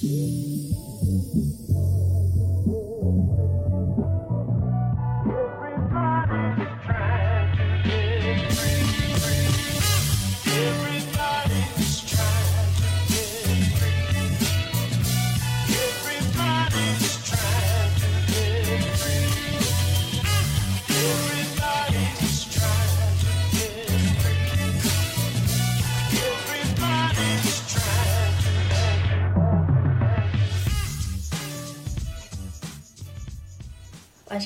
晚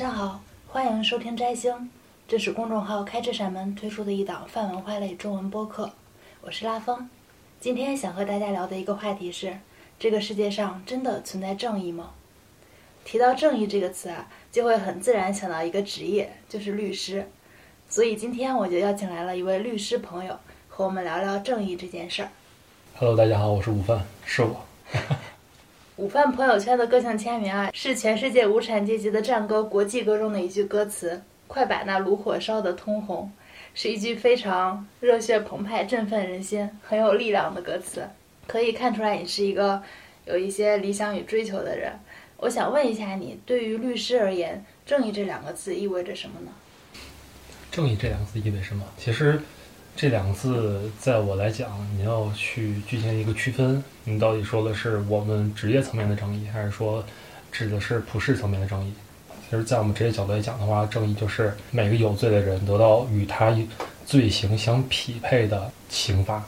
上好，欢迎收听摘星，这是公众号“开这扇门”推出的一档泛文化类中文播客，我是拉风。今天想和大家聊的一个话题是：这个世界上真的存在正义吗？提到正义这个词啊，就会很自然想到一个职业，就是律师。所以今天我就邀请来了一位律师朋友，和我们聊聊正义这件事儿。Hello，大家好，我是午饭，是我。午饭朋友圈的个性签名啊，是全世界无产阶级的战歌《国际歌》中的一句歌词：“快把那炉火烧得通红。”是一句非常热血澎湃、振奋人心、很有力量的歌词。可以看出来，你是一个有一些理想与追求的人。我想问一下你，对于律师而言，“正义”这两个字意味着什么呢？正义这两个字意味着什么？其实，这两个字在我来讲，你要去进行一个区分，你到底说的是我们职业层面的正义，还是说指的是普世层面的正义？其实，在我们职业角度来讲的话，正义就是每个有罪的人得到与他罪行相匹配的刑罚，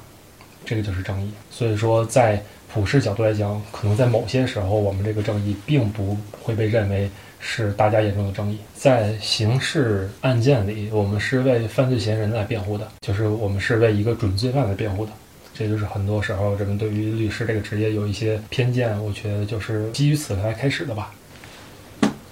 这个就是正义。所以说，在普世角度来讲，可能在某些时候，我们这个正义并不会被认为是大家眼中的正义。在刑事案件里，我们是为犯罪嫌疑人来辩护的，就是我们是为一个准罪犯来辩护的。这就是很多时候人们对于律师这个职业有一些偏见，我觉得就是基于此来开始的吧。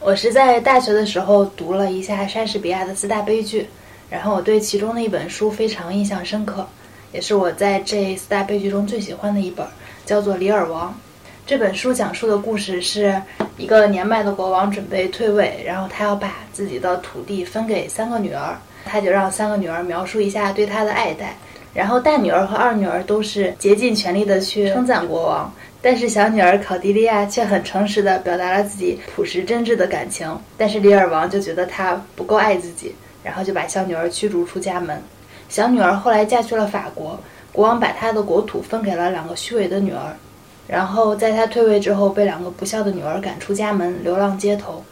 我是在大学的时候读了一下莎士比亚的四大悲剧，然后我对其中的一本书非常印象深刻，也是我在这四大悲剧中最喜欢的一本，叫做《李尔王》。这本书讲述的故事是一个年迈的国王准备退位，然后他要把自己的土地分给三个女儿，他就让三个女儿描述一下对他的爱戴，然后大女儿和二女儿都是竭尽全力的去称赞国王。但是小女儿考迪利亚却很诚实的表达了自己朴实真挚的感情，但是李尔王就觉得她不够爱自己，然后就把小女儿驱逐出家门。小女儿后来嫁去了法国，国王把她的国土分给了两个虚伪的女儿，然后在他退位之后，被两个不孝的女儿赶出家门，流浪街头。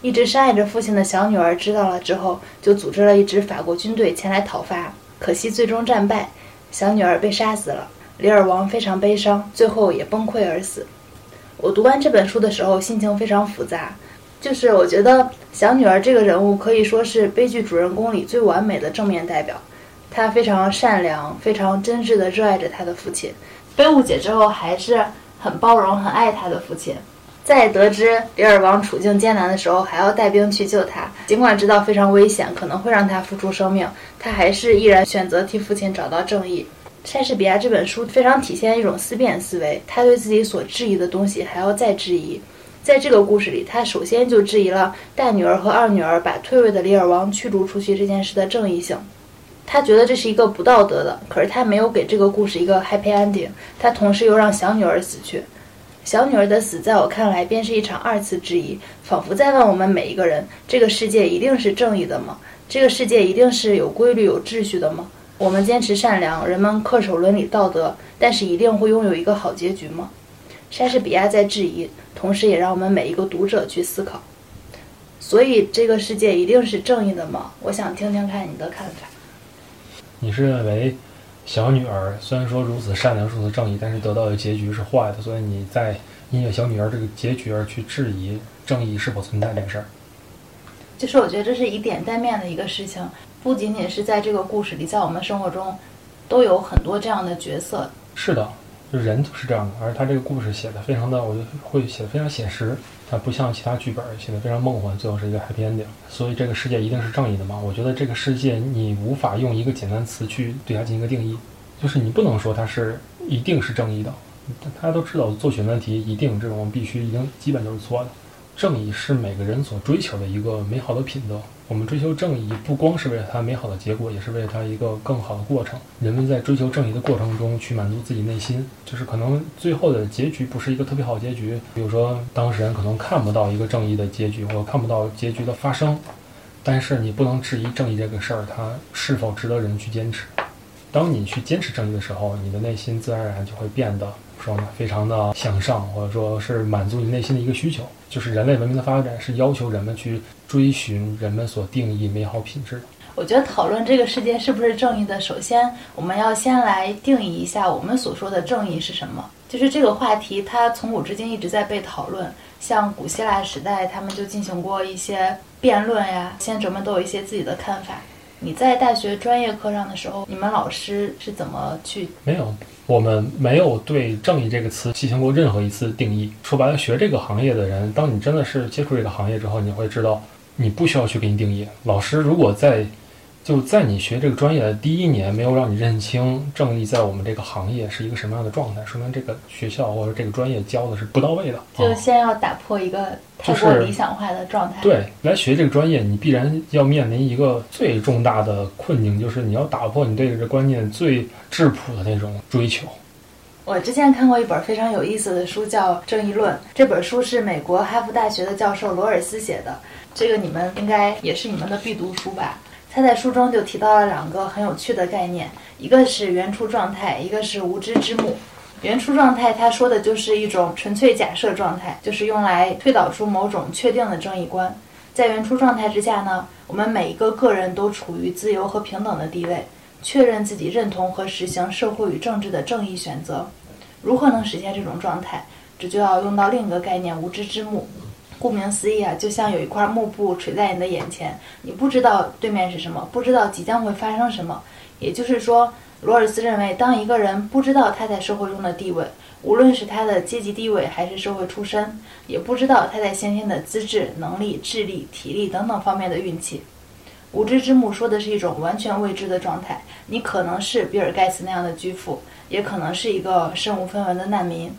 一直深爱着父亲的小女儿知道了之后，就组织了一支法国军队前来讨伐，可惜最终战败，小女儿被杀死了。李尔王非常悲伤，最后也崩溃而死。我读完这本书的时候，心情非常复杂。就是我觉得小女儿这个人物可以说是悲剧主人公里最完美的正面代表。她非常善良，非常真挚地热爱着她的父亲，被误解之后还是很包容、很爱她的父亲。在得知李尔王处境艰难的时候，还要带兵去救他。尽管知道非常危险，可能会让他付出生命，他还是毅然选择替父亲找到正义。莎士比亚这本书非常体现一种思辨思维，他对自己所质疑的东西还要再质疑。在这个故事里，他首先就质疑了大女儿和二女儿把退位的李尔王驱逐出去这件事的正义性。他觉得这是一个不道德的，可是他没有给这个故事一个 happy ending，他同时又让小女儿死去。小女儿的死，在我看来便是一场二次质疑，仿佛在问我们每一个人：这个世界一定是正义的吗？这个世界一定是有规律、有秩序的吗？我们坚持善良，人们恪守伦理道德，但是一定会拥有一个好结局吗？莎士比亚在质疑，同时也让我们每一个读者去思考。所以，这个世界一定是正义的吗？我想听听看你的看法。你是认为小女儿虽然说如此善良、如此正义，但是得到的结局是坏的，所以你在因为小女儿这个结局而去质疑正义是否存在这个事儿？就是我觉得这是以点带面的一个事情，不仅仅是在这个故事里，在我们生活中都有很多这样的角色。是的，就人就是这样的，而他这个故事写的非常的，我就会写的非常写实，它不像其他剧本写的非常梦幻，最后是一个 happy ending。所以这个世界一定是正义的吗？我觉得这个世界你无法用一个简单词去对它进行一个定义，就是你不能说它是一定是正义的，大家都知道做选择题一定这种必须一定基本都是错的。正义是每个人所追求的一个美好的品德。我们追求正义，不光是为了它美好的结果，也是为了它一个更好的过程。人们在追求正义的过程中，去满足自己内心，就是可能最后的结局不是一个特别好结局。比如说，当事人可能看不到一个正义的结局，或看不到结局的发生，但是你不能质疑正义这个事儿，它是否值得人去坚持。当你去坚持正义的时候，你的内心自然而然就会变得说呢，非常的向上，或者说是满足你内心的一个需求。就是人类文明的发展是要求人们去追寻人们所定义美好品质。我觉得讨论这个世界是不是正义的，首先我们要先来定义一下我们所说的正义是什么。就是这个话题，它从古至今一直在被讨论。像古希腊时代，他们就进行过一些辩论呀，先哲们都有一些自己的看法。你在大学专业课上的时候，你们老师是怎么去？没有，我们没有对“正义”这个词进行过任何一次定义。说白了，学这个行业的人，当你真的是接触这个行业之后，你会知道，你不需要去给你定义。老师如果在就在你学这个专业的第一年，没有让你认清正义在我们这个行业是一个什么样的状态，说明这个学校或者这个专业教的是不到位的。就先要打破一个太过理想化的状态。对，来学这个专业，你必然要面临一个最重大的困境，就是你要打破你对这个观念最质朴的那种追求。我之前看过一本非常有意思的书，叫《正义论》。这本书是美国哈佛大学的教授罗尔斯写的，这个你们应该也是你们的必读书吧？他在书中就提到了两个很有趣的概念，一个是原初状态，一个是无知之幕。原初状态，他说的就是一种纯粹假设状态，就是用来推导出某种确定的正义观。在原初状态之下呢，我们每一个个人都处于自由和平等的地位，确认自己认同和实行社会与政治的正义选择。如何能实现这种状态？这就要用到另一个概念——无知之幕。顾名思义啊，就像有一块幕布垂在你的眼前，你不知道对面是什么，不知道即将会发生什么。也就是说，罗尔斯认为，当一个人不知道他在社会中的地位，无论是他的阶级地位还是社会出身，也不知道他在先天的资质、能力、智力、体力等等方面的运气。无知之幕说的是一种完全未知的状态，你可能是比尔盖茨那样的巨富，也可能是一个身无分文的难民。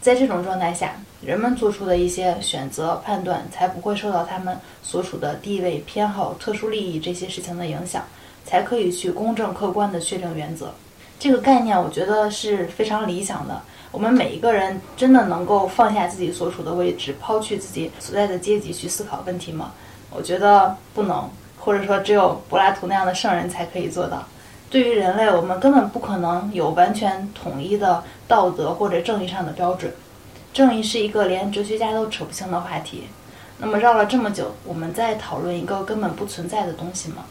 在这种状态下，人们做出的一些选择判断才不会受到他们所处的地位、偏好、特殊利益这些事情的影响，才可以去公正客观地确定原则。这个概念我觉得是非常理想的。我们每一个人真的能够放下自己所处的位置，抛去自己所在的阶级去思考问题吗？我觉得不能，或者说只有柏拉图那样的圣人才可以做到。对于人类，我们根本不可能有完全统一的道德或者正义上的标准。正义是一个连哲学家都扯不清的话题。那么绕了这么久，我们在讨论一个根本不存在的东西吗？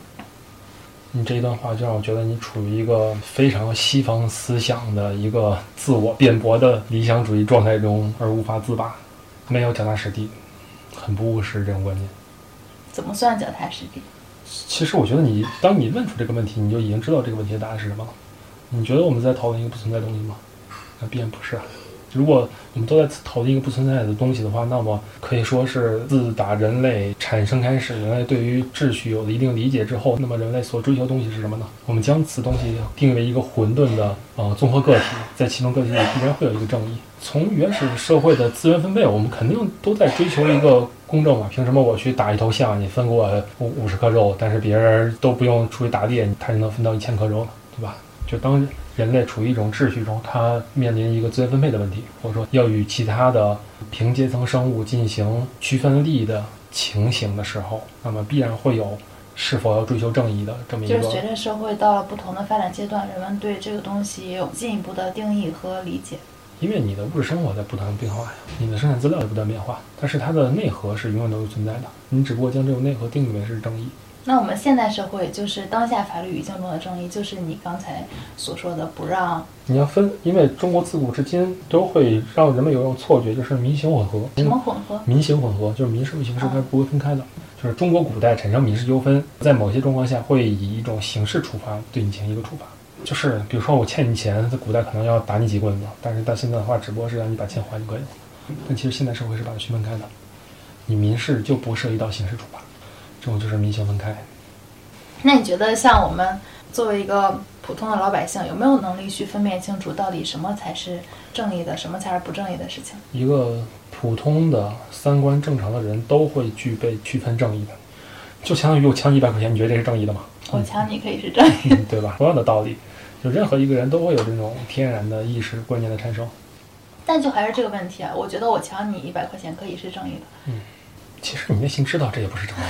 你这一段话就让我觉得你处于一个非常西方思想的一个自我辩驳的理想主义状态中，而无法自拔，没有脚踏实地，很不务实这种观念。怎么算脚踏实地？其实我觉得你，当你问出这个问题，你就已经知道这个问题的答案是什么了。你觉得我们在讨论一个不存在的东西吗？那必然不是啊。如果我们都在讨论一个不存在的东西的话，那么可以说是自打人类产生开始，人类对于秩序有了一定理解之后，那么人类所追求的东西是什么呢？我们将此东西定为一个混沌的呃综合个体，在其中个体里必然会有一个正义。从原始社会的资源分配，我们肯定都在追求一个公正嘛？凭什么我去打一头象，你分给我五五十克肉，但是别人都不用出去打猎，他就能分到一千克肉呢？对吧？就当。人类处于一种秩序中，它面临一个资源分配的问题，或者说要与其他的平阶层生物进行区分利益的情形的时候，那么必然会有是否要追求正义的这么一个。就是随着社会到了不同的发展阶段，人们对这个东西也有进一步的定义和理解。因为你的物质生活在不断变化呀，你的生产资料也不断变化，但是它的内核是永远都是存在的。你只不过将这种内核定义为是正义。那我们现代社会就是当下法律语境中的正义，就是你刚才所说的不让你要分，因为中国自古至今都会让人们有一种错觉，就是民刑混合。什么混合？民刑混合就是民事和刑事它是不会分开的。就是中国古代产生民事纠纷，在某些状况下会以一种刑事处罚对你进行一个处罚。就是比如说我欠你钱，在古代可能要打你几棍子，但是到现在的话，只不过是让你把钱还就可以了。但其实现代社会是把它区分开的，你民事就不涉及到刑事处罚。这种就是民刑分开。那你觉得，像我们作为一个普通的老百姓，有没有能力去分辨清楚，到底什么才是正义的，什么才是不正义的事情？一个普通的三观正常的人都会具备区分正义的，就相当于我抢你一百块钱，你觉得这是正义的吗？我抢你可以是正义，嗯 对吧？同样的道理，就任何一个人都会有这种天然的意识观念的产生。但就还是这个问题啊，我觉得我抢你一百块钱可以是正义的。嗯其实你内心知道这也不是正义的，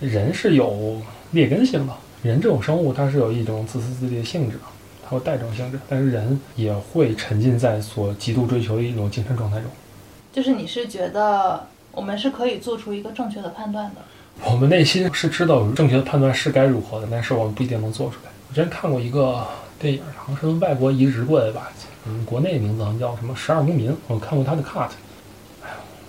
人是有劣根性的，人这种生物它是有一种自私自利的性质，它会带这种性质，但是人也会沉浸在所极度追求的一种精神状态中。就是你是觉得我们是可以做出一个正确的判断的。我们内心是知道正确的判断是该如何的，但是我们不一定能做出来。我之前看过一个电影，好像是从外国移植过来的吧，嗯，国内名字好像叫什么《十二公民》，我看过他的 cut。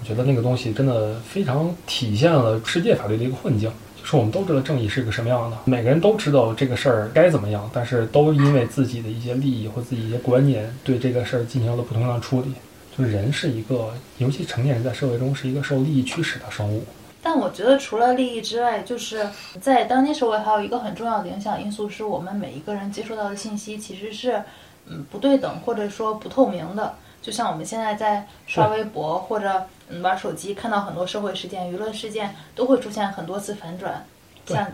觉得那个东西真的非常体现了世界法律的一个困境。就是我们都知道正义是个什么样的，每个人都知道这个事儿该怎么样，但是都因为自己的一些利益或自己一些观念，对这个事儿进行了不同样的处理。就是人是一个，尤其成年人在社会中是一个受利益驱使的生物。但我觉得除了利益之外，就是在当今社会还有一个很重要的影响因素，是我们每一个人接收到的信息其实是嗯不对等或者说不透明的。就像我们现在在刷微博或者嗯玩手机，看到很多社会事件、娱乐事件都会出现很多次反转，像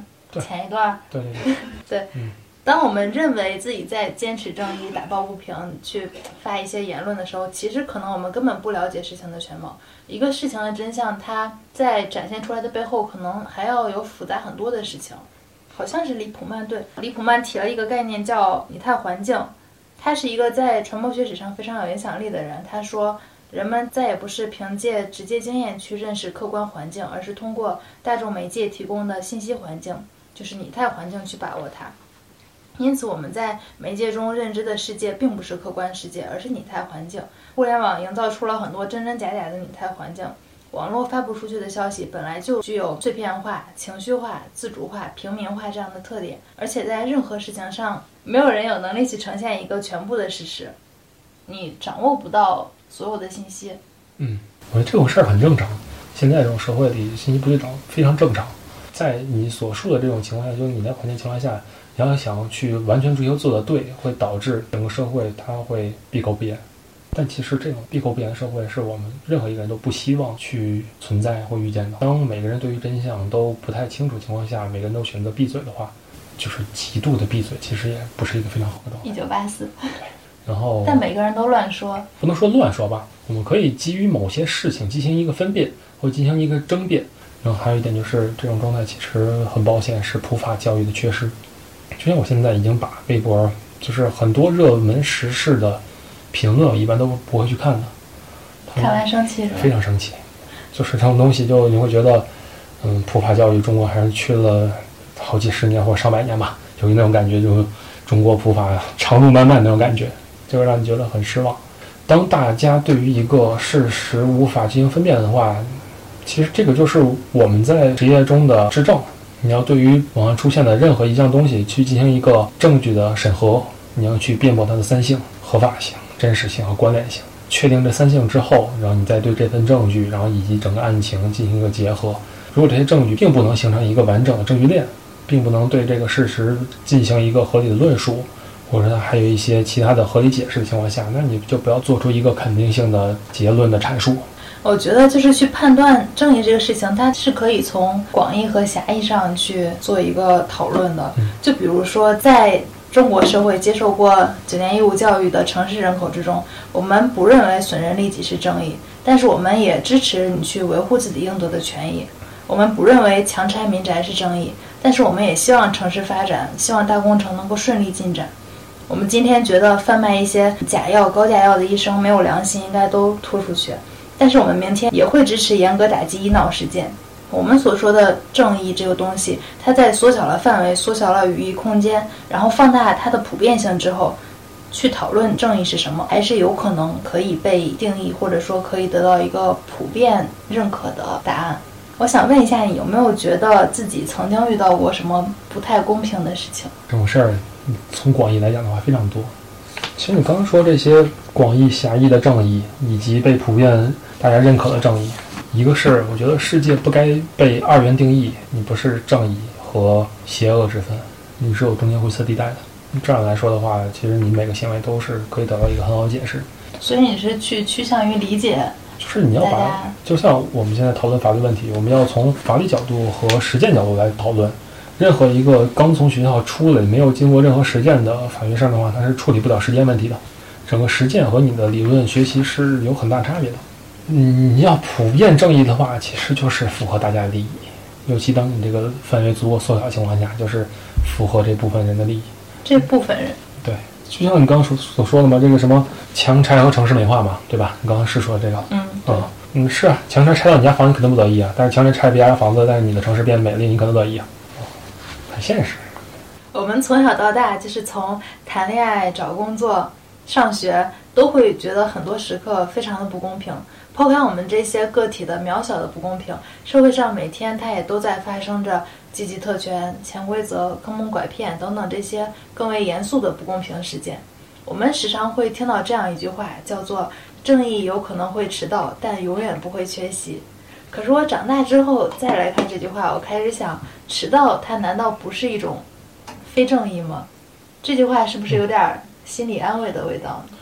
前一段儿对对对，对，嗯当我们认为自己在坚持正义、打抱不平、去发一些言论的时候，其实可能我们根本不了解事情的全貌。一个事情的真相，它在展现出来的背后，可能还要有复杂很多的事情。好像是李普曼对李普曼提了一个概念叫拟态环境，他是一个在传播学史上非常有影响力的人。他说，人们再也不是凭借直接经验去认识客观环境，而是通过大众媒介提供的信息环境，就是拟态环境去把握它。因此，我们在媒介中认知的世界并不是客观世界，而是拟态环境。互联网营造出了很多真真假假的拟态环境。网络发布出去的消息本来就具有碎片化、情绪化、自主化、平民化这样的特点，而且在任何事情上，没有人有能力去呈现一个全部的事实，你掌握不到所有的信息。嗯，我觉得这种事儿很正常。现在这种社会里，信息不对等非常正常。在你所述的这种情况下，就是你在环境情况下，你要想去完全追求做的对，会导致整个社会它会闭口不言。但其实这种闭口不言的社会，是我们任何一个人都不希望去存在或遇见的。当每个人对于真相都不太清楚情况下，每个人都选择闭嘴的话，就是极度的闭嘴，其实也不是一个非常好的状态。一九八四，然后，但每个人都乱说，不能说乱说吧，我们可以基于某些事情进行一个分辨或进行一个争辩。然后还有一点就是，这种状态其实很抱歉是普法教育的缺失。就像我现在已经把微博，就是很多热门时事的评论，我一般都不会去看的。看完生气是吧？非常生气，就是这种东西，就你会觉得，嗯，普法教育中国还是缺了好几十年或上百年吧，有那种感觉，就是中国普法长路漫漫那种感觉，就会让你觉得很失望。当大家对于一个事实无法进行分辨的话，其实这个就是我们在职业中的质证。你要对于网上出现的任何一项东西去进行一个证据的审核，你要去辩驳它的三性、合法性、真实性和关联性。确定这三性之后，然后你再对这份证据，然后以及整个案情进行一个结合。如果这些证据并不能形成一个完整的证据链，并不能对这个事实进行一个合理的论述，或者说它还有一些其他的合理解释的情况下，那你就不要做出一个肯定性的结论的阐述。我觉得就是去判断正义这个事情，它是可以从广义和狭义上去做一个讨论的。就比如说，在中国社会接受过九年义务教育的城市人口之中，我们不认为损人利己是正义，但是我们也支持你去维护自己应得的权益。我们不认为强拆民宅是正义，但是我们也希望城市发展，希望大工程能够顺利进展。我们今天觉得贩卖一些假药、高价药的医生没有良心，应该都拖出去。但是我们明天也会支持严格打击医闹事件。我们所说的正义这个东西，它在缩小了范围、缩小了语义空间，然后放大它的普遍性之后，去讨论正义是什么，还是有可能可以被定义，或者说可以得到一个普遍认可的答案。我想问一下，你有没有觉得自己曾经遇到过什么不太公平的事情？这种事儿，从广义来讲的话非常多。其实你刚刚说这些广义、狭义的正义，以及被普遍大家认可的正义，一个是我觉得世界不该被二元定义，你不是正义和邪恶之分，你是有中间灰色地带的。这样来说的话，其实你每个行为都是可以得到一个很好的解释。所以你是去趋向于理解就是你要把，就像我们现在讨论法律问题，我们要从法律角度和实践角度来讨论。任何一个刚从学校出来没有经过任何实践的法学生的话，他是处理不了实践问题的。整个实践和你的理论学习是有很大差别的。嗯，你要普遍正义的话，其实就是符合大家的利益，尤其当你这个范围足够缩小的情况下，就是符合这部分人的利益。这部分人，对，就像你刚刚所所说的嘛，这个什么强拆和城市美化嘛，对吧？你刚刚是说这个，嗯，嗯，是啊，强拆拆到你家房你肯定不乐意啊，但是强拆拆别家房子，但是你的城市变美丽，你可能乐意啊，啊现实。我们从小到大，就是从谈恋爱、找工作、上学，都会觉得很多时刻非常的不公平。抛开我们这些个体的渺小的不公平，社会上每天它也都在发生着积极特权、潜规则、坑蒙拐骗等等这些更为严肃的不公平事件。我们时常会听到这样一句话，叫做“正义有可能会迟到，但永远不会缺席”。可是我长大之后再来看这句话，我开始想，迟到它难道不是一种非正义吗？这句话是不是有点心理安慰的味道呢？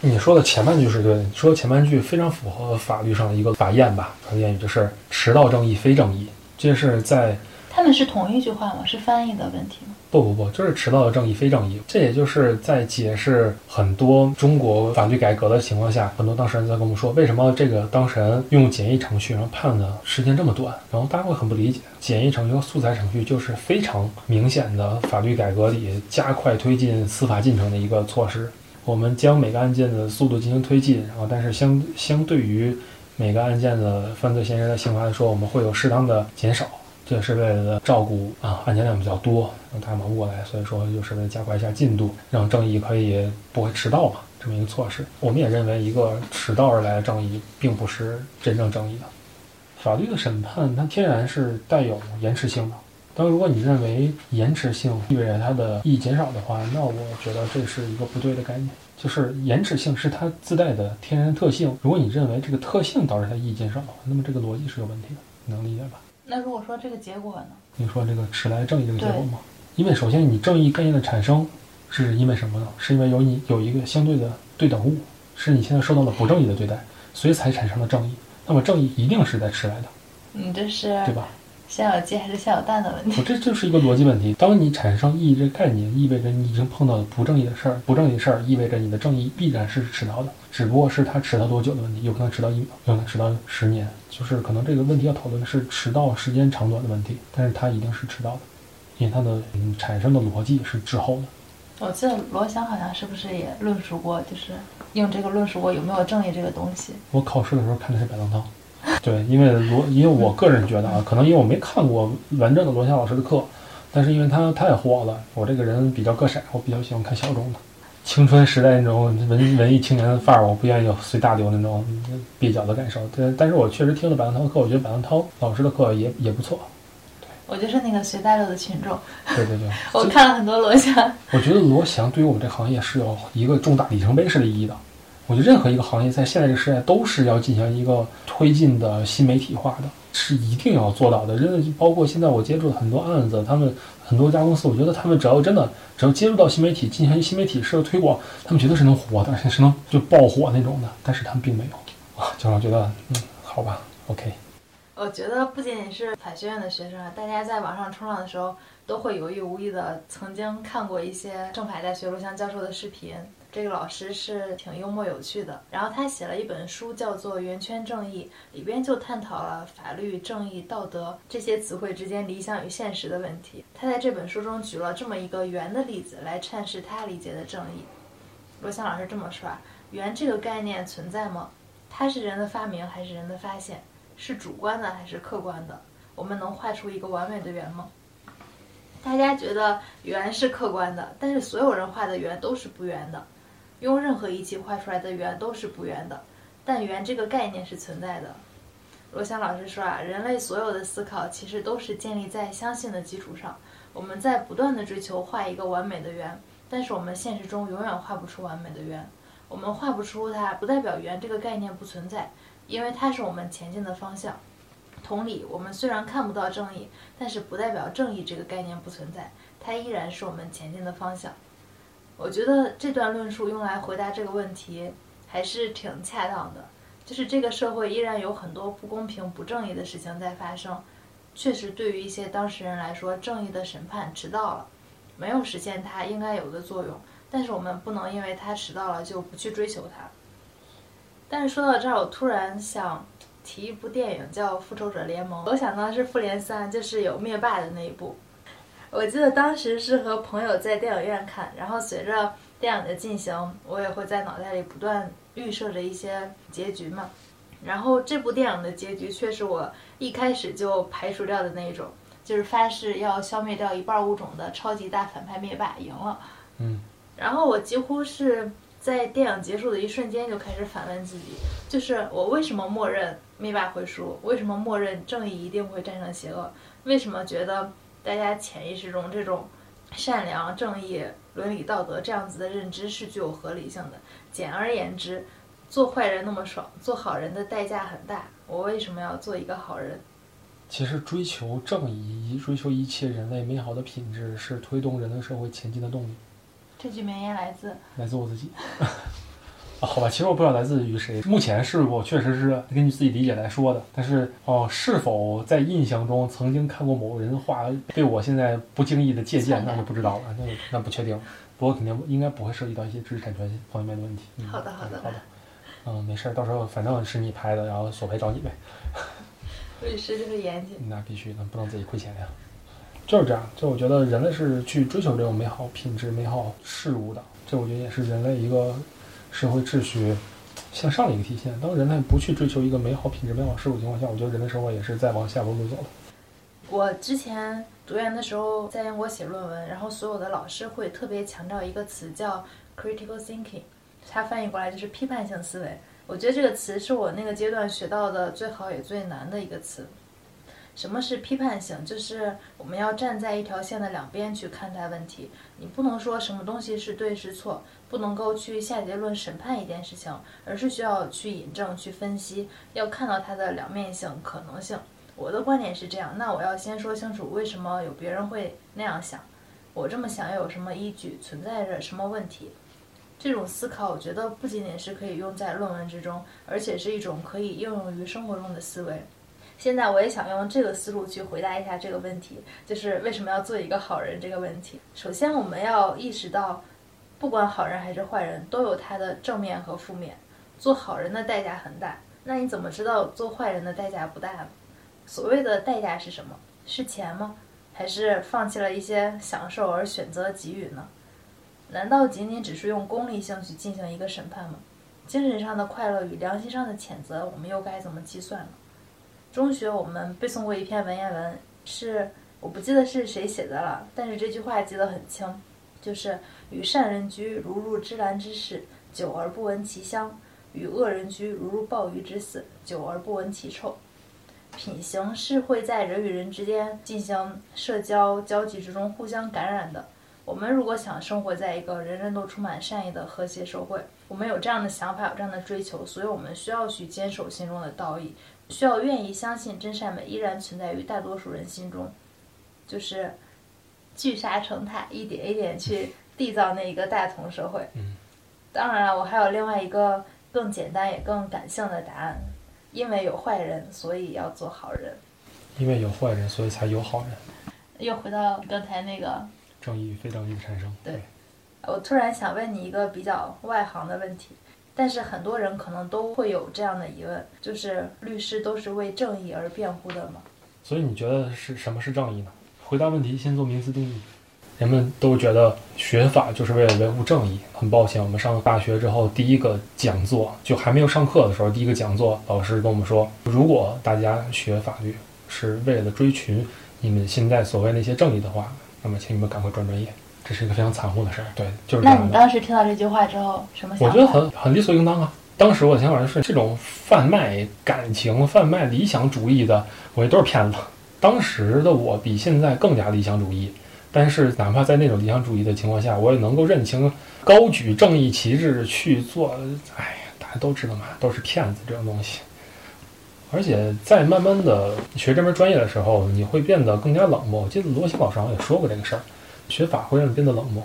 你说的前半句是对，你说的前半句非常符合法律上的一个法谚吧？法律谚语就是“迟到正义，非正义”，这是在他们是同一句话吗？是翻译的问题吗？不不不，就是迟到的正义非正义。这也就是在解释很多中国法律改革的情况下，很多当事人在跟我们说，为什么这个当事人用简易程序，然后判的时间这么短，然后大家会很不理解。简易程序和素材程序就是非常明显的法律改革里加快推进司法进程的一个措施。我们将每个案件的速度进行推进，然后但是相相对于每个案件的犯罪嫌疑人的刑罚来说，我们会有适当的减少。这也是为了照顾啊案件量比较多，让大家忙不过来，所以说就是为了加快一下进度，让正义可以不会迟到嘛，这么一个措施。我们也认为，一个迟到而来的正义，并不是真正正义的。法律的审判它天然是带有延迟性的。当如果你认为延迟性意味着它的意义减少的话，那我觉得这是一个不对的概念。就是延迟性是它自带的天然特性。如果你认为这个特性导致它意义减少的话，那么这个逻辑是有问题的。你能理解吧？那如果说这个结果呢？你说这个迟来正义这个结果吗？因为首先你正义概念的产生是因为什么呢？是因为有你有一个相对的对等物，是你现在受到了不正义的对待，所以才产生了正义。那么正义一定是在迟来的，你这是对吧？先有鸡还是先有蛋的问题？我这就是一个逻辑问题。当你产生意义这个概念，意味着你已经碰到了不正义的事儿。不正义的事儿意味着你的正义必然是迟到的，只不过是它迟到多久的问题，有可能迟到一秒，有可能迟到十年。就是可能这个问题要讨论的是迟到时间长短的问题，但是它一定是迟到的，因为它的嗯产生的逻辑是滞后的。我记得罗翔好像是不是也论述过，就是用这个论述过有没有正义这个东西？我考试的时候看的是白浪涛，对，因为罗，因为我个人觉得啊，可能因为我没看过完整的罗翔老师的课，但是因为他太火了，我这个人比较个色，我比较喜欢看小众的，青春时代那种文文艺青年的范儿，我不愿意有随大流那种蹩脚的感受。但但是我确实听了白浪涛的课，我觉得白浪涛老师的课也也不错。我就是那个随大流的群众，对对对，我看了很多罗翔。我觉得罗翔对于我们这个行业是有一个重大里程碑式的意义的。我觉得任何一个行业在现在这个时代都是要进行一个推进的新媒体化的，是一定要做到的。真的，包括现在我接触的很多案子，他们很多家公司，我觉得他们只要真的只要接触到新媒体，进行新媒体式的推广，他们绝对是能火的，而且是能就爆火那种的。但是他们并没有啊，就让我觉得，嗯，好吧，OK。我觉得不仅仅是法学院的学生啊，大家在网上冲浪的时候，都会有意无意的曾经看过一些政法大学罗翔教授的视频。这个老师是挺幽默有趣的，然后他写了一本书，叫做《圆圈正义》，里边就探讨了法律、正义、道德这些词汇之间理想与现实的问题。他在这本书中举了这么一个圆的例子来阐释他理解的正义。罗翔老师这么说啊，圆这个概念存在吗？它是人的发明还是人的发现？是主观的还是客观的？我们能画出一个完美的圆吗？大家觉得圆是客观的，但是所有人画的圆都是不圆的，用任何仪器画出来的圆都是不圆的。但圆这个概念是存在的。罗翔老师说啊，人类所有的思考其实都是建立在相信的基础上。我们在不断的追求画一个完美的圆，但是我们现实中永远画不出完美的圆。我们画不出它，不代表圆这个概念不存在。因为它是我们前进的方向。同理，我们虽然看不到正义，但是不代表正义这个概念不存在，它依然是我们前进的方向。我觉得这段论述用来回答这个问题还是挺恰当的。就是这个社会依然有很多不公平、不正义的事情在发生。确实，对于一些当事人来说，正义的审判迟到了，没有实现它应该有的作用。但是我们不能因为它迟到了就不去追求它。但是说到这儿，我突然想提一部电影，叫《复仇者联盟》。我想到是《复联三》，就是有灭霸的那一部。我记得当时是和朋友在电影院看，然后随着电影的进行，我也会在脑袋里不断预设着一些结局嘛。然后这部电影的结局却是我一开始就排除掉的那种，就是发誓要消灭掉一半物种的超级大反派灭霸赢了。嗯。然后我几乎是在电影结束的一瞬间就开始反问自己，就是我为什么默认灭霸会输？为什么默认正义一定会战胜邪恶？为什么觉得大家潜意识中这种善良、正义、伦理道德这样子的认知是具有合理性的？简而言之。做坏人那么爽，做好人的代价很大。我为什么要做一个好人？其实追求正义，追求一切人类美好的品质，是推动人类社会前进的动力。这句名言来自来自我自己。啊，好吧，其实我不知道来自于谁。目前是我确实是根据自己理解来说的，但是哦，是否在印象中曾经看过某人话，被我现在不经意的借鉴，那就不知道了。那那不确定。不过肯定应该不会涉及到一些知识产权方面的问题。好的，好的，好的。嗯，没事儿，到时候反正是你拍的，然后索赔找你呗。律师就是严谨，那必须的，不能自己亏钱呀。就是这样，就我觉得人类是去追求这种美好品质、美好事物的，这我觉得也是人类一个社会秩序向上的一个体现。当人类不去追求一个美好品质、美好事物情况下，我觉得人类生活也是在往下坡路走的。我之前读研的时候在英国写论文，然后所有的老师会特别强调一个词叫 critical thinking。它翻译过来就是批判性思维。我觉得这个词是我那个阶段学到的最好也最难的一个词。什么是批判性？就是我们要站在一条线的两边去看待问题。你不能说什么东西是对是错，不能够去下结论审判一件事情，而是需要去引证、去分析，要看到它的两面性、可能性。我的观点是这样。那我要先说清楚为什么有别人会那样想，我这么想又有什么依据？存在着什么问题？这种思考，我觉得不仅仅是可以用在论文之中，而且是一种可以应用于生活中的思维。现在我也想用这个思路去回答一下这个问题，就是为什么要做一个好人这个问题。首先，我们要意识到，不管好人还是坏人，都有他的正面和负面。做好人的代价很大，那你怎么知道做坏人的代价不大呢？所谓的代价是什么？是钱吗？还是放弃了一些享受而选择给予呢？难道仅仅只是用功利性去进行一个审判吗？精神上的快乐与良心上的谴责，我们又该怎么计算呢？中学我们背诵过一篇文言文，是我不记得是谁写的了，但是这句话记得很清，就是与善人居如入芝兰之室，久而不闻其香；与恶人居如入鲍鱼之肆，久而不闻其臭。品行是会在人与人之间进行社交交际之中互相感染的。我们如果想生活在一个人人都充满善意的和谐社会，我们有这样的想法，有这样的追求，所以我们需要去坚守心中的道义，需要愿意相信真善美依然存在于大多数人心中，就是聚沙成塔，一点一点去缔造那一个大同社会。嗯，当然了，我还有另外一个更简单也更感性的答案，因为有坏人，所以要做好人。因为有坏人，所以才有好人。又回到刚才那个。正义与非正义的产生。对，我突然想问你一个比较外行的问题，但是很多人可能都会有这样的疑问，就是律师都是为正义而辩护的吗？所以你觉得是什么是正义呢？回答问题先做名词定义。人们都觉得学法就是为了维护正义。很抱歉，我们上大学之后第一个讲座就还没有上课的时候，第一个讲座老师跟我们说，如果大家学法律是为了追寻你们现在所谓那些正义的话。那么，请你们赶快转专业，这是一个非常残酷的事儿。对，就是那你当时听到这句话之后，什么想法？我觉得很很理所应当啊。当时我的想法就是，这种贩卖感情、贩卖理想主义的，我觉得都是骗子。当时的我比现在更加理想主义，但是哪怕在那种理想主义的情况下，我也能够认清、高举正义旗帜去做。哎呀，大家都知道嘛，都是骗子这种东西。而且在慢慢的学这门专业的时候，你会变得更加冷漠。我记得罗翔老师好像也说过这个事儿，学法会让你变得冷漠。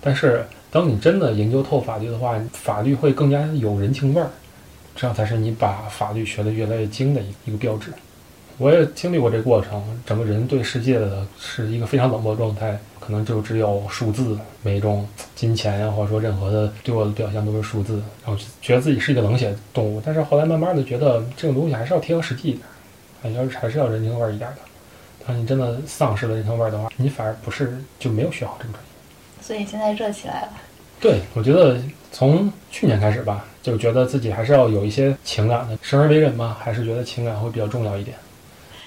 但是当你真的研究透法律的话，法律会更加有人情味儿。这样才是你把法律学得越来越精的一一个标志。我也经历过这过程，整个人对世界的是一个非常冷漠状态，可能就只有数字，每一种金钱呀，或者说任何的对我的表现都是数字，然后觉得自己是一个冷血动物。但是后来慢慢的觉得这种东西还是要贴合实际一点，还要还是要人情味儿一点的。当你真的丧失了人情味儿的话，你反而不是就没有学好这个专业。所以现在热起来了。对，我觉得从去年开始吧，就觉得自己还是要有一些情感的。生而为人嘛，还是觉得情感会比较重要一点。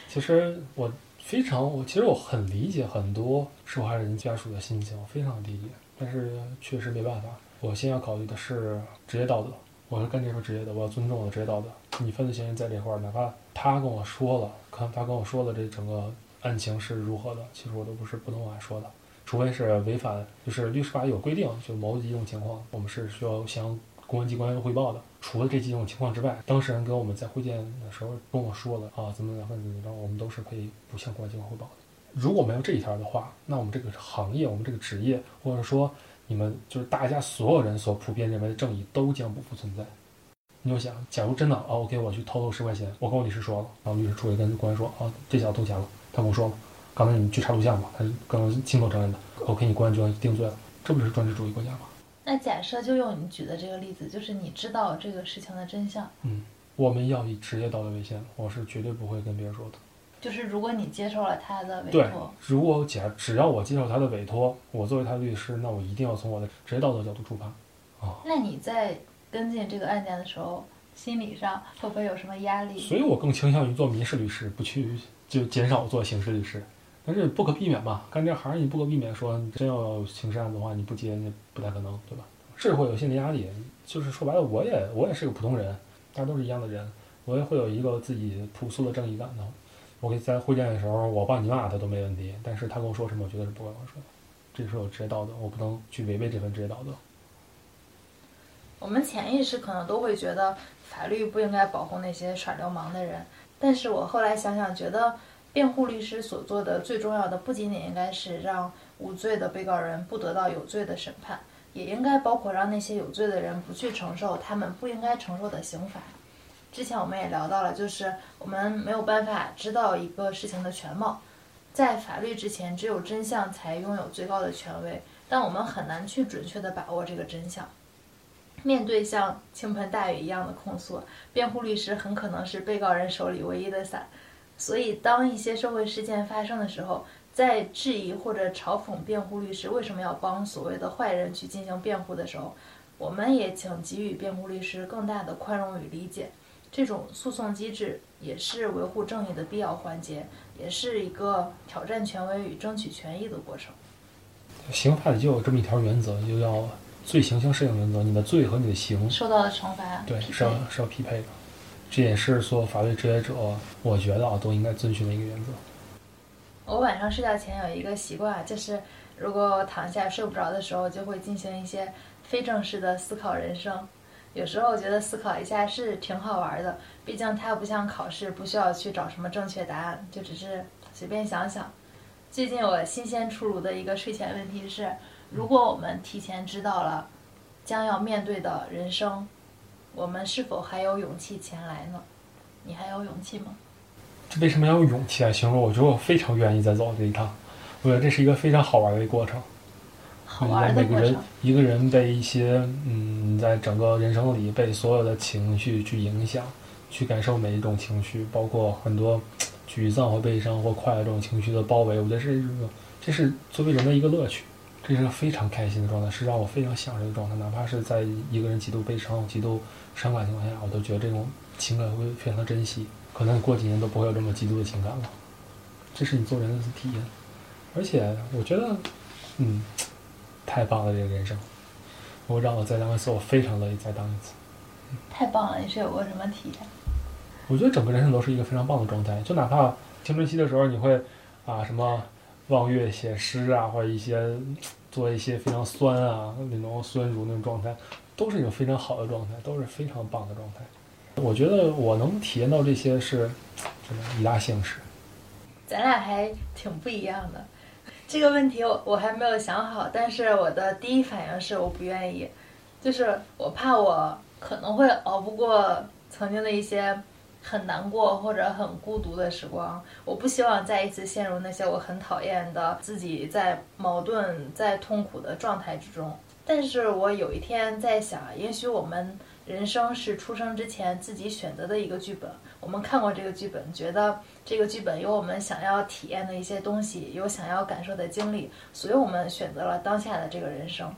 其实我非常，我其实我很理解很多受害人家属的心情，我非常理解。但是确实没办法，我先要考虑的是职业道德。我是干这份职业的，我要尊重我的职业道德。你犯罪嫌疑人在这块儿，哪怕他跟我说了，看他跟我说了这整个案情是如何的，其实我都不是不能往外说的。除非是违反，就是律师法有规定，就某几种情况，我们是需要向公安机关汇报的。除了这几种情况之外，当事人跟我们在会见的时候跟我说了啊，怎么怎么怎么着，我们都是可以不向公安机关汇报的。如果没有这一条的话，那我们这个行业，我们这个职业，或者说你们就是大家所有人所普遍认为的正义，都将不复存在。你就想，假如真的啊，OK，我去偷了十块钱，我跟我律师说了，然后律师出来跟公安说啊，这小子偷钱了，他跟我说了。刚才你去查录像吧？他刚刚亲口承认的，OK，你公安就要定罪了，这不是专制主义国家吗？那假设就用你举的这个例子，就是你知道这个事情的真相，嗯，我们要以职业道德为先，我是绝对不会跟别人说的。就是如果你接受了他的委对托，，如果假只要我接受他的委托，我作为他的律师，那我一定要从我的职业道德角度出发。那你在跟进这个案件的时候，心理上会不会有什么压力？所以我更倾向于做民事律师，不去就减少做刑事律师。但是不可避免嘛，干这行你不可避免说，真要刑事案子的话，你不接那不太可能，对吧？是会有心理压力，就是说白了，我也我也是个普通人，大家都是一样的人，我也会有一个自己朴素的正义感的。我可以在会见的时候，我帮你骂他都没问题，但是他跟我说什么，我绝对是不会跟我说的。这是我职业道德，我不能去违背这份职业道德。我们潜意识可能都会觉得法律不应该保护那些耍流氓的人，但是我后来想想，觉得辩护律师所做的最重要的，不仅仅应该是让无罪的被告人不得到有罪的审判，也应该包括让那些有罪的人不去承受他们不应该承受的刑罚。之前我们也聊到了，就是我们没有办法知道一个事情的全貌，在法律之前，只有真相才拥有最高的权威，但我们很难去准确地把握这个真相。面对像倾盆大雨一样的控诉，辩护律师很可能是被告人手里唯一的伞。所以，当一些社会事件发生的时候，在质疑或者嘲讽辩护律师为什么要帮所谓的坏人去进行辩护的时候，我们也请给予辩护律师更大的宽容与理解。这种诉讼机制也是维护正义的必要环节，也是一个挑战权威与争取权益的过程。刑法里就有这么一条原则，就叫罪刑相适应原则，你的罪和你的刑受到的惩罚对。是要是要匹配的，这也是所有法律职业者我觉得啊都应该遵循的一个原则。我晚上睡觉前有一个习惯，就是如果躺下睡不着的时候，就会进行一些非正式的思考人生。有时候我觉得思考一下是挺好玩的，毕竟它不像考试，不需要去找什么正确答案，就只是随便想想。最近我新鲜出炉的一个睡前问题是：如果我们提前知道了将要面对的人生，我们是否还有勇气前来呢？你还有勇气吗？这为什么要用勇气来形容？我觉得我非常愿意再走这一趟，我觉得这是一个非常好玩的一个过程。好玩的每个人过程。一个人被一些嗯，在整个人生里被所有的情绪去影响，去感受每一种情绪，包括很多沮丧或悲伤或快乐这种情绪的包围，我觉得这是这是作为人的一个乐趣，这是个非常开心的状态，是让我非常享受的状态。哪怕是在一个人极度悲伤、极度伤感情况下，我都觉得这种情感会非常的珍惜。可能过几年都不会有这么极度的情感了，这是你做人的体验。而且我觉得，嗯，太棒了，这个人生。我让我再当一次，我非常乐意再当一次。太棒了！你是有过什么体验？我觉得整个人生都是一个非常棒的状态，就哪怕青春期的时候，你会啊什么望月写诗啊，或者一些做一些非常酸啊那种酸乳那种状态，都是一种非常好的状态，都是非常棒的状态。我觉得我能体验到这些是真的一大幸事。咱俩还挺不一样的。这个问题我我还没有想好，但是我的第一反应是我不愿意，就是我怕我可能会熬不过曾经的一些很难过或者很孤独的时光。我不希望再一次陷入那些我很讨厌的自己在矛盾、在痛苦的状态之中。但是我有一天在想，也许我们人生是出生之前自己选择的一个剧本。我们看过这个剧本，觉得这个剧本有我们想要体验的一些东西，有想要感受的经历，所以我们选择了当下的这个人生。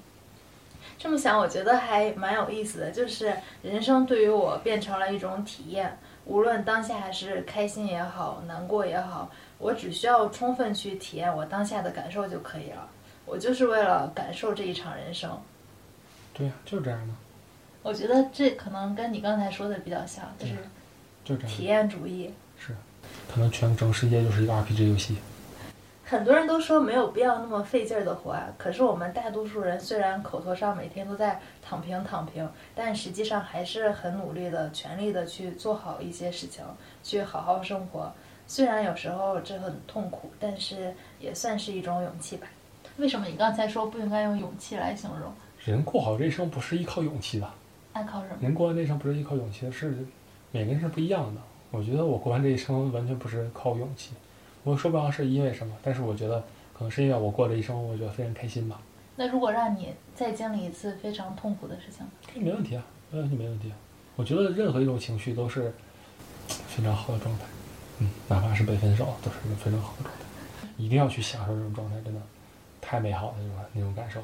这么想，我觉得还蛮有意思的，就是人生对于我变成了一种体验，无论当下还是开心也好，难过也好，我只需要充分去体验我当下的感受就可以了。我就是为了感受这一场人生。对呀，就是这样的。我觉得这可能跟你刚才说的比较像，就是就这样。体验主义是，可能全整个世界就是一个 RPG 游戏。很多人都说没有必要那么费劲儿的活啊，可是我们大多数人虽然口头上每天都在躺平躺平，但实际上还是很努力的、全力的去做好一些事情，去好好生活。虽然有时候这很痛苦，但是也算是一种勇气吧。为什么你刚才说不应该用勇气来形容？人过好这一生不是依靠勇气的，爱靠什么？人过完这一生不是依靠勇气的，是每个人是不一样的。我觉得我过完这一生完全不是靠勇气。我说不上是因为什么，但是我觉得可能是因为我过了一生，我觉得非常开心吧。那如果让你再经历一次非常痛苦的事情，这没问题啊，没问题，没问题啊。我觉得任何一种情绪都是非常好的状态，嗯，哪怕是被分手，都是一个非常好的状态。一定要去享受这种状态，真的太美好了，那种那种感受。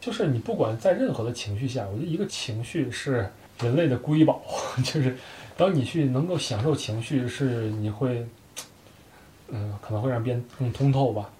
就是你不管在任何的情绪下，我觉得一个情绪是人类的瑰宝，就是当你去能够享受情绪，是你会。嗯，可能会让别人更通透吧。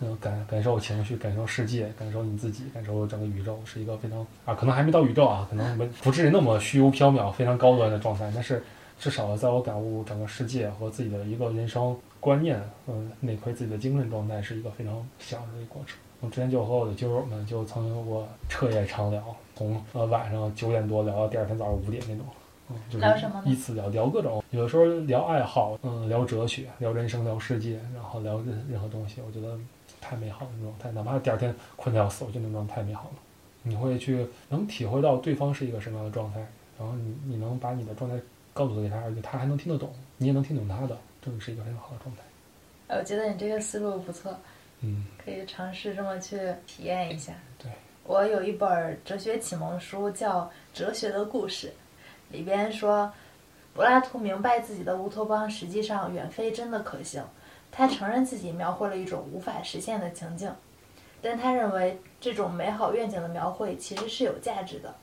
嗯，感感受情绪，感受世界，感受你自己，感受整个宇宙，是一个非常啊，可能还没到宇宙啊，可能没不至于那么虚无缥缈、非常高端的状态。但是至少在我感悟整个世界和自己的一个人生观念，嗯，内窥自己的精神状态，是一个非常享受的过程。我之前就和我的基友们就曾有过彻夜长聊，从呃晚上九点多聊到第二天早上五点那种。聊什么呢？依次聊聊各种，有的时候聊爱好，嗯，聊哲学，聊人生，聊世界，然后聊任任何东西，我觉得太美好了那种状态，哪怕第二天困得要死，我觉得那种太美好了。你会去能体会到对方是一个什么样的状态，然后你你能把你的状态告诉给他，而且他还能听得懂，你也能听懂他的，这是一个很好的状态。我觉得你这个思路不错，嗯，可以尝试这么去体验一下。对，我有一本哲学启蒙书，叫《哲学的故事》。里边说，柏拉图明白自己的乌托邦实际上远非真的可行。他承认自己描绘了一种无法实现的情境，但他认为这种美好愿景的描绘其实是有价值的。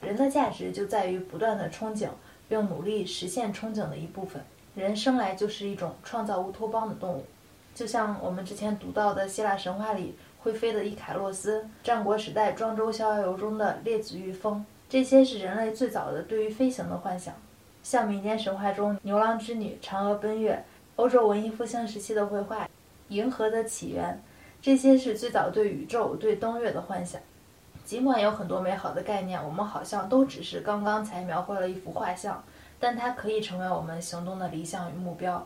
人的价值就在于不断的憧憬，并努力实现憧憬的一部分。人生来就是一种创造乌托邦的动物，就像我们之前读到的希腊神话里会飞的伊卡洛斯，战国时代庄周逍遥游中的列子御风。这些是人类最早的对于飞行的幻想，像民间神话中牛郎织女、嫦娥奔月，欧洲文艺复兴时期的绘画《银河的起源》，这些是最早对宇宙、对登月的幻想。尽管有很多美好的概念，我们好像都只是刚刚才描绘了一幅画像，但它可以成为我们行动的理想与目标。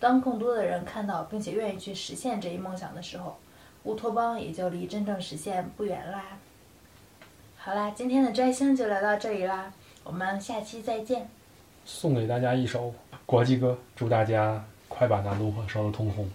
当更多的人看到并且愿意去实现这一梦想的时候，乌托邦也就离真正实现不远啦。好啦，今天的摘星就聊到这里啦，我们下期再见。送给大家一首国际歌，祝大家快把那炉火烧得通红。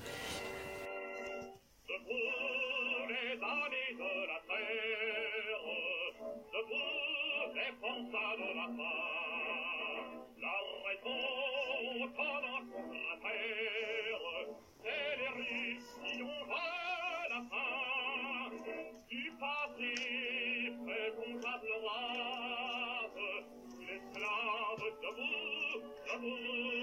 Amen.